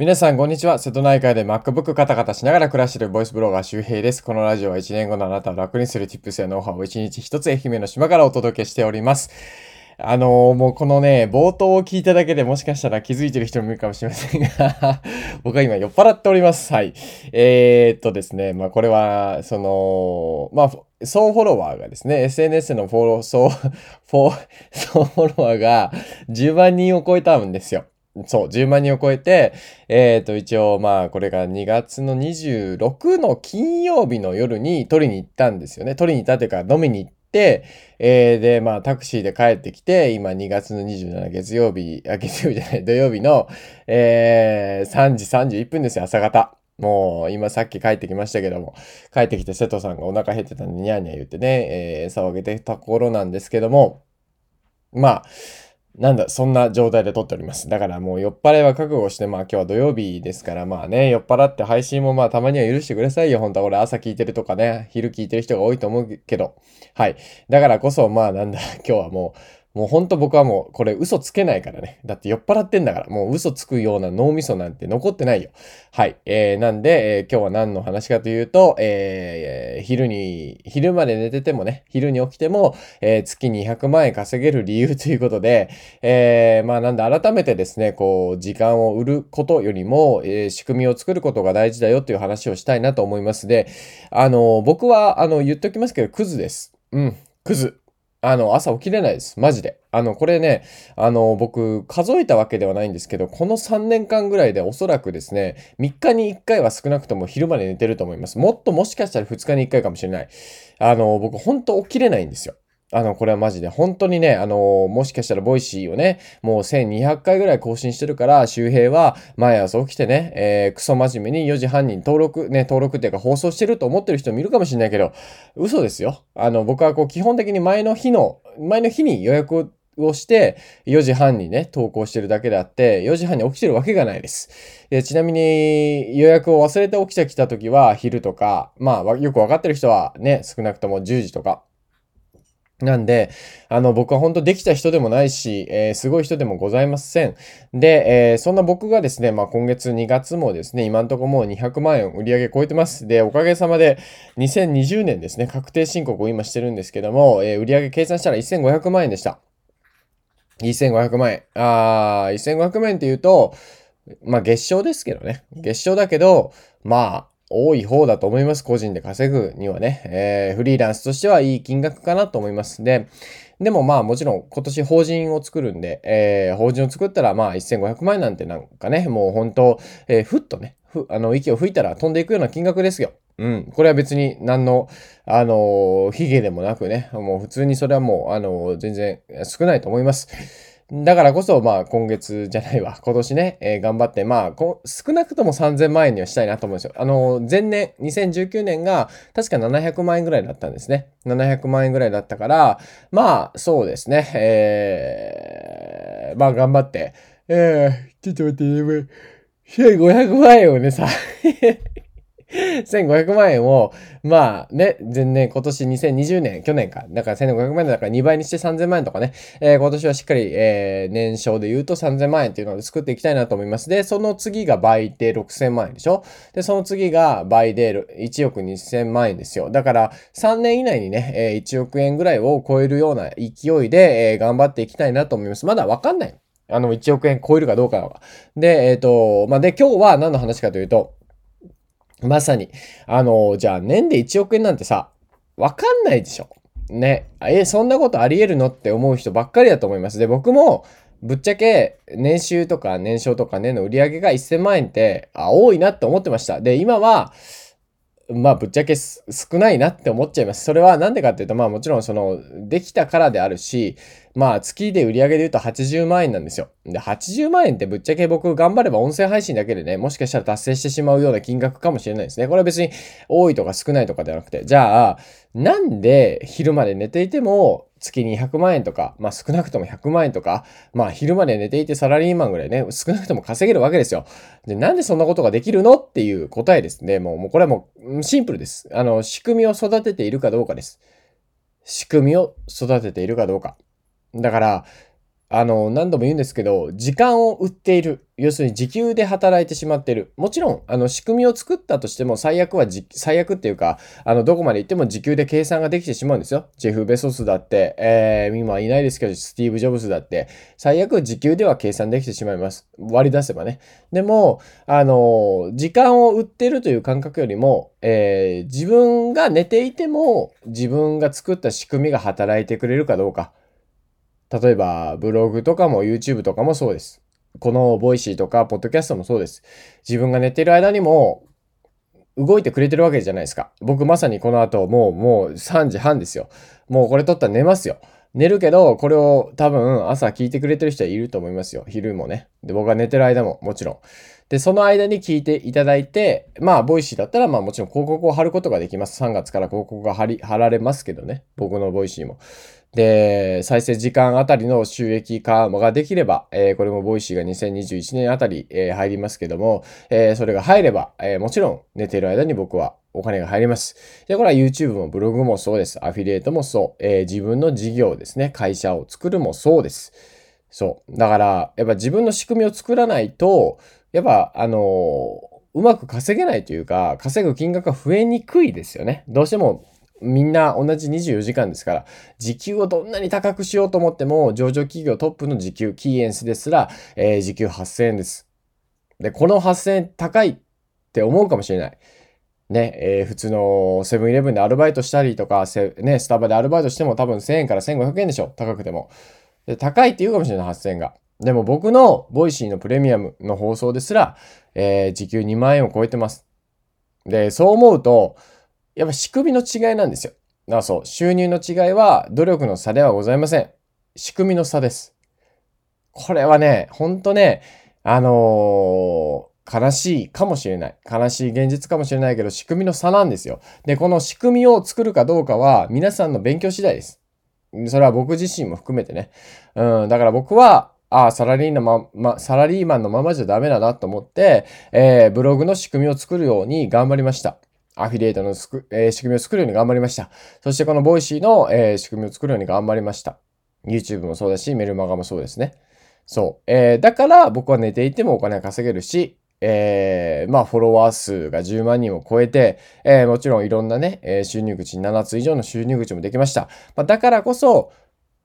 皆さん、こんにちは。瀬戸内海で MacBook カタカタしながら暮らしているボイスブロガー周平です。このラジオは1年後のあなたを楽にする Tips やノウハウを1日1つ愛媛の島からお届けしております。あのー、もうこのね、冒頭を聞いただけでもしかしたら気づいてる人もいるかもしれませんが 僕は今酔っ払っております。はい。えー、っとですね、まあこれは、その、まあ、総フォロワーがですね、SNS のフォロー、総、フォ、総フォロワーが10万人を超えたんですよ。そう、10万人を超えて、えっ、ー、と、一応、まあ、これが2月の26の金曜日の夜に取りに行ったんですよね。取りに行ったというか、飲みに行って、えー、で、まあ、タクシーで帰ってきて、今2月の27月曜日、あ、月曜日じゃない、土曜日の、えー、3時31分ですよ、朝方。もう、今さっき帰ってきましたけども、帰ってきて瀬戸さんがお腹減ってたんで、ニャーニャー言ってね、えー、騒げてた頃なんですけども、まあ、なんだ、そんな状態で撮っております。だからもう酔っ払いは覚悟して、まあ今日は土曜日ですから、まあね、酔っ払って配信もまあたまには許してくださいよ。本当は俺朝聞いてるとかね、昼聞いてる人が多いと思うけど。はい。だからこそ、まあなんだ、今日はもう、もうほんと僕はもうこれ嘘つけないからね。だって酔っ払ってんだから。もう嘘つくような脳みそなんて残ってないよ。はい。えー、なんで、えー、今日は何の話かというと、えー、昼に、昼まで寝ててもね、昼に起きても、えー、月200万円稼げる理由ということで、えー、まあなんで改めてですね、こう、時間を売ることよりも、えー、仕組みを作ることが大事だよっていう話をしたいなと思いますで、あの、僕は、あの、言っときますけど、クズです。うん、クズ。あの、朝起きれないです。マジで。あの、これね、あの、僕、数えたわけではないんですけど、この3年間ぐらいでおそらくですね、3日に1回は少なくとも昼まで寝てると思います。もっともしかしたら2日に1回かもしれない。あの、僕、ほんと起きれないんですよ。あの、これはマジで、本当にね、あの、もしかしたら Voicy をね、もう1200回ぐらい更新してるから、周平は毎朝起きてね、えー、クソ真面目に4時半に登録、ね、登録っていうか放送してると思ってる人もいるかもしれないけど、嘘ですよ。あの、僕はこう、基本的に前の日の、前の日に予約をして、4時半にね、投稿してるだけであって、4時半に起きてるわけがないです。でちなみに、予約を忘れて起きてきた時は、昼とか、まあ、よくわかってる人はね、少なくとも10時とか、なんで、あの、僕は本当できた人でもないし、えー、すごい人でもございません。で、えー、そんな僕がですね、まあ今月2月もですね、今んとこもう200万円売り上げ超えてます。で、おかげさまで2020年ですね、確定申告を今してるんですけども、えー、売り上げ計算したら1500万円でした。1500万円。あー、1500万円って言うと、まあ月賞ですけどね。月賞だけど、まあ、多い方だと思います。個人で稼ぐにはね。えー、フリーランスとしてはいい金額かなと思います。で、でもまあもちろん今年法人を作るんで、えー、法人を作ったらまあ1500万円なんてなんかね、もう本当、えー、ふっとね、ふ、あの、息を吹いたら飛んでいくような金額ですよ。うん。これは別に何の、あのー、ヒゲでもなくね、もう普通にそれはもう、あのー、全然少ないと思います。だからこそ、まあ、今月じゃないわ、今年ね、えー、頑張って、まあ少なくとも3000万円にはしたいなと思うんですよ。あの、前年、2019年が、確か700万円ぐらいだったんですね。700万円ぐらいだったから、まあ、そうですね、えー、まあ、頑張って、えー、ちょっと待って、1500 万円をね、さ1500万円を、まあね、前年、今年2020年、去年か。だから1500万円だから2倍にして3000万円とかね。えー、今年はしっかり、えー、年商で言うと3000万円っていうのを作っていきたいなと思います。で、その次が倍で6000万円でしょ？で、その次が倍で1億2000万円ですよ。だから3年以内にね、えー、1億円ぐらいを超えるような勢いで、えー、頑張っていきたいなと思います。まだわかんない。あの、1億円超えるかどうかは。で、えっ、ー、と、まあ、で、今日は何の話かというと、まさに。あの、じゃあ年で1億円なんてさ、わかんないでしょ。ね。え、そんなことあり得るのって思う人ばっかりだと思います。で、僕も、ぶっちゃけ、年収とか年商とか年の売り上げが1000万円って、あ、多いなって思ってました。で、今は、まあ、ぶっちゃけ少ないなって思っちゃいます。それは何でかっていうと、まあもちろんその、できたからであるし、まあ月で売り上げで言うと80万円なんですよ。で、80万円ってぶっちゃけ僕頑張れば音声配信だけでね、もしかしたら達成してしまうような金額かもしれないですね。これは別に多いとか少ないとかではなくて、じゃあ、なんで昼まで寝ていても月に100万円とか、まあ少なくとも100万円とか、まあ昼まで寝ていてサラリーマンぐらいね、少なくとも稼げるわけですよ。で、なんでそんなことができるのっていう答えですね。もう、もうこれはもうシンプルです。あの、仕組みを育てているかどうかです。仕組みを育てているかどうか。だから、あの、何度も言うんですけど、時間を売っている。要するに時給で働いてしまっている。もちろん、あの、仕組みを作ったとしても、最悪は最悪っていうか、あの、どこまで行っても時給で計算ができてしまうんですよ。ジェフ・ベソスだって、えー、今いないですけど、スティーブ・ジョブズだって、最悪時給では計算できてしまいます。割り出せばね。でも、あの、時間を売ってるという感覚よりも、えー、自分が寝ていても、自分が作った仕組みが働いてくれるかどうか。例えば、ブログとかも YouTube とかもそうです。この Voicy とか、ポッドキャストもそうです。自分が寝てる間にも、動いてくれてるわけじゃないですか。僕まさにこの後、もう、もう3時半ですよ。もうこれ撮ったら寝ますよ。寝るけど、これを多分朝聞いてくれてる人はいると思いますよ。昼もね。で、僕が寝てる間ももちろん。で、その間に聞いていただいて、まあ、 Voicy だったら、まあもちろん広告を貼ることができます。3月から広告が貼り、貼られますけどね。僕の Voicy も。で、再生時間あたりの収益化ができれば、えー、これも Voicy が2021年あたり、えー、入りますけども、えー、それが入れば、えもちろん寝ている間に僕はお金が入ります。で、これは YouTube もブログもそうです。アフィリエイトもそう。え自分の事業ですね。会社を作るもそうです。そう。だから、やっぱ自分の仕組みを作らないと、やっぱ、あのうまく稼げないというか、稼ぐ金額が増えにくいですよね。どうしてもみんな同じ24時間ですから、時給をどんなに高くしようと思っても、上場企業トップの時給、キーエンスですら、えー、時給8000円です。で、この8000円高いって思うかもしれない。ね、えー、普通のセブンイレブンでアルバイトしたりとか、ね、スタバでアルバイトしても多分1000円から1500円でしょ。高くても。で高いって言うかもしれない、8000円が。でも僕の Voicy のプレミアムの放送ですら、えー、時給2万円を超えてます。で、そう思うと、やっぱ仕組みの違いなんですよ。あそう、収入の違いは努力の差ではございません。仕組みの差です。これはね、ほんとね、あのー、悲しいかもしれない。悲しい現実かもしれないけど、仕組みの差なんですよ。で、この仕組みを作るかどうかは、皆さんの勉強次第です。それは僕自身も含めてね。うん、だから僕は、ああ、サラリーのま、ま、サラリーマンのままじゃダメだなと思って、えー、ブログの仕組みを作るように頑張りました。アフィリエイトのすく、えー、仕組みを作るように頑張りました。そしてこの Voicy の、えー、仕組みを作るように頑張りました。YouTube もそうだし、メルマガもそうですね。そう。えー、だから僕は寝ていてもお金が稼げるし、えー、まあ、フォロワー数が10万人を超えて、えー、もちろんいろんなね、えー、収入口、7つ以上の収入口もできました。まあ、だからこそ、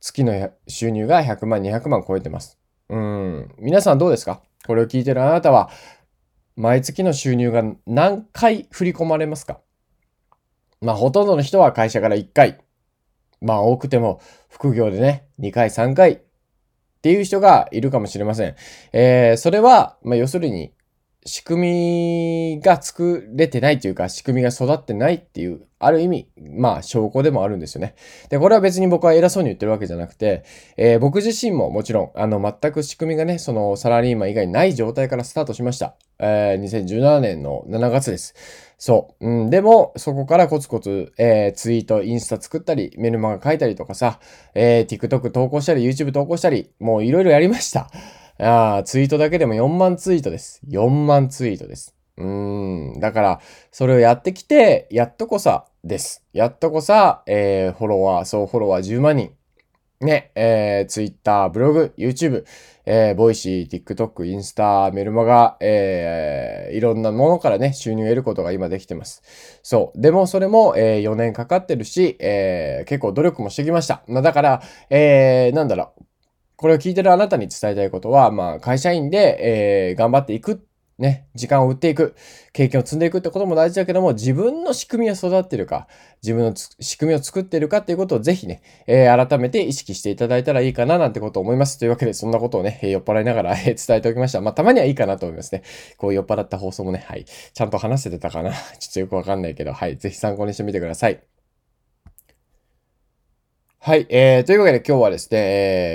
月の収入が100万、200万超えてます。うん。皆さんどうですか？これを聞いてるあなたは、毎月の収入が何回振り込まれますか？まあ、ほとんどの人は会社から1回。まあ、多くても副業でね、2回、3回っていう人がいるかもしれません。えー、それは、まあ、要するに、仕組みが作れてないというか、仕組みが育ってないっていう、ある意味、まあ、証拠でもあるんですよね。で、これは別に僕は偉そうに言ってるわけじゃなくて、えー、僕自身ももちろん、あの、全く仕組みがね、そのサラリーマン以外ない状態からスタートしました。えー、2017年の7月です。そう。うん、でも、そこからコツコツ、えー、ツイート、インスタ作ったり、メルマガ書いたりとかさ、えー、TikTok 投稿したり、YouTube 投稿したり、もういろいろやりました。あ、ツイートだけでも4万ツイートです。4万ツイートです。うーん。だから、それをやってきて、やっとこさです。やっとこさ、えー、フォロワー、総フォロワー10万人。ね、えー、ツイッター、ブログ、YouTube、えー、 Voicy、TikTok、インスタ、メルマガ、えー、いろんなものからね、収入を得ることが今できてます。そう。でも、それも、えー、4年かかってるし、えー、結構努力もしてきました。まあ、だから、えー、なんだろう。これを聞いてるあなたに伝えたいことは、まあ、会社員で、えー、頑張っていく。ね、時間を売っていく、経験を積んでいくってことも大事だけども、自分の仕組みは育ってるか、自分の仕組みを作ってるかっていうことをぜひね、えー、改めて意識していただいたらいいかななんてことを思います。というわけで、そんなことをねえ、酔っ払いながらえ伝えておきました。まあ、たまにはいいかなと思いますね。こう酔っ払った放送もね、はい。ちゃんと話せてたかなちょっとよくわかんないけど、はい。ぜひ参考にしてみてください。はい。えー、というわけで今日はですね、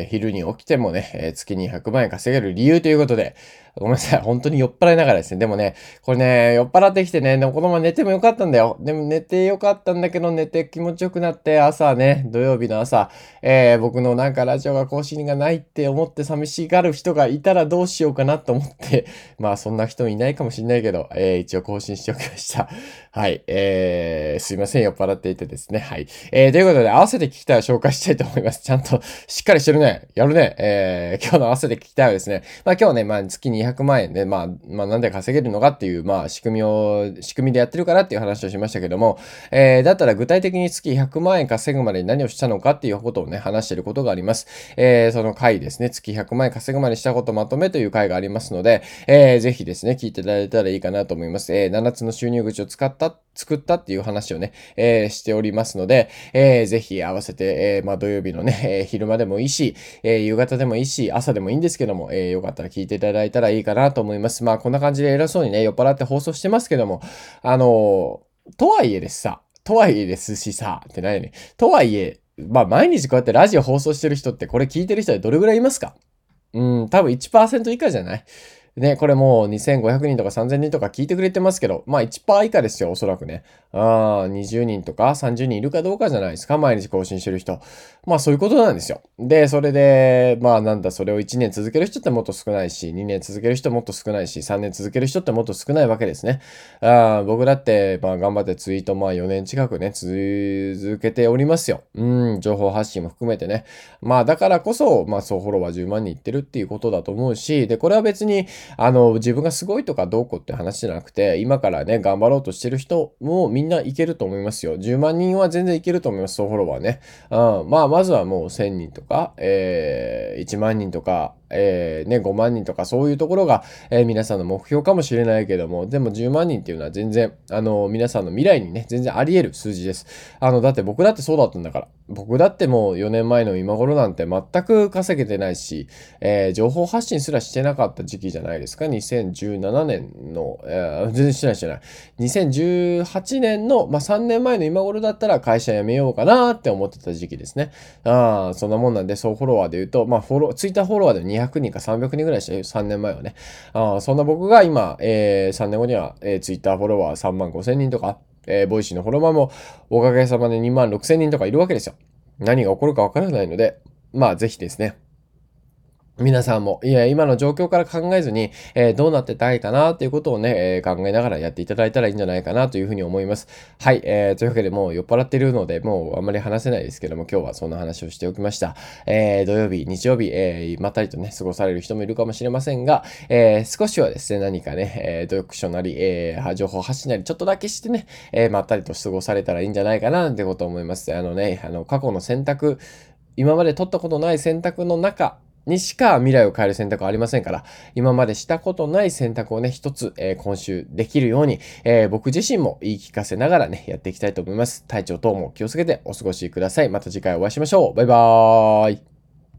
えー、昼に起きてもね、えー、月に100万円稼げる理由ということで、ごめんなさい。本当に酔っ払いながらですね。でもね、これね、酔っ払ってきてね、でもこのまま寝てもよかったんだよ。でも寝てよかったんだけど、寝て気持ちよくなって、朝ね、土曜日の朝、えー、僕のなんかラジオが更新がないって思って寂しがる人がいたらどうしようかなと思って、まあそんな人いないかもしんないけど、えー、一応更新しておきました。はい。えー、すいません。酔っ払っていてですね。はい。えー、ということで、合わせて聞きたいを紹介したいと思います。ちゃんと、しっかりしてるね。やるね。えー、今日の合わせて聞きたいはですね、まあ今日ね、まあ月200万円で、まあ、まあなんで稼げるのかっていう、まあ仕組みを、仕組みでやってるからっていう話をしましたけども、えー、だったら具体的に月100万円稼ぐまでに何をしたのかっていうことをね、話してることがあります。えー、その回ですね、月100万円稼ぐまでしたことまとめという回がありますので、えー、ぜひですね、聞いていただいたらいいかなと思います。えー、7つの収入口を使った、作ったっていう話をね、えー、しておりますので、えー、ぜひ合わせて、えー、まあ土曜日のね、え、昼間でもいいし、え、夕方でもいいし、朝でもいいんですけども、えー、よかったら聞いていただいたらいいかなと思います。まあこんな感じで偉そうにね、酔っ払って放送してますけども、あの、とはいえですさ、とはいえですしさ、ってないね。とはいえ、まあ毎日こうやってラジオ放送してる人ってこれ聞いてる人でどれぐらいいますか？うん、多分1%以下じゃない？ね、これもう2500人とか3000人とか聞いてくれてますけど、まあ1%以下ですよ、おそらくね。ああ、20人とか30人いるかどうかじゃないですか、毎日更新してる人。まあそういうことなんですよ。で、それで、まあなんだ、それを1年続ける人ってもっと少ないし、2年続ける人もっと少ないし、3年続ける人ってもっと少ないわけですね。あ僕だって、まあ頑張ってツイート、まあ4年近くね、続けておりますよ。うん、情報発信も含めてね。まあだからこそ、まあ総フォロワー10万人いってるっていうことだと思うし、で、これは別に、あの、自分がすごいとかどうこうって話じゃなくて、今からね、頑張ろうとしてる人もみんないけると思いますよ。10万人は全然いけると思います、総フォロワーね。うん、まあ、まずはもう1000人とか、えー、1万人とか、えー、ね、5万人とかそういうところが、えー、皆さんの目標かもしれないけども、でも10万人っていうのは全然、あの、皆さんの未来にね、全然あり得る数字です。あの、だって僕だってそうだったんだから。僕だってもう4年前の今頃なんて全く稼げてないし、えー、情報発信すらしてなかった時期じゃないですか？2017年の、えー、全然してないしてない。2018年の、まあ、3年前の今頃だったら会社辞めようかなって思ってた時期ですね。ああ、そんなもんなんで、そうフォロワーで言うと、まあ、フォロー、ツイッターフォロワーで200人か300人ぐらいでしたよ。3年前はね。あ、そんな僕が今、えー、3年後には、えー、ツイッターフォロワー3万5千人とか、えー、 Voicy のフォロワーもおかげさまで2万6千人とかいるわけですよ。何が起こるかわからないので、まあぜひですね、皆さんも、いや、今の状況から考えずに、えー、どうなってたいかなっていうことをね、えー、考えながらやっていただいたらいいんじゃないかなというふうに思います。はい、えー、というわけでもう酔っ払ってるので、もうあんまり話せないですけども、今日はそんな話をしておきました。え、土曜日、日曜日、え、まったりとね、過ごされる人もいるかもしれませんが、え、少しはですね、何かね、えー、読書なり、えー、情報発信なり、ちょっとだけしてね、え、まったりと過ごされたらいいんじゃないかなってことを思います。あのね、あの、過去の選択、今まで取ったことない選択の中、にしか未来を変える選択はありませんから、今までしたことない選択をね、一つ、えー、今週できるように、えー、僕自身も言い聞かせながらね、やっていきたいと思います。体調等も気をつけてお過ごしください。また次回お会いしましょう。バイバーイ。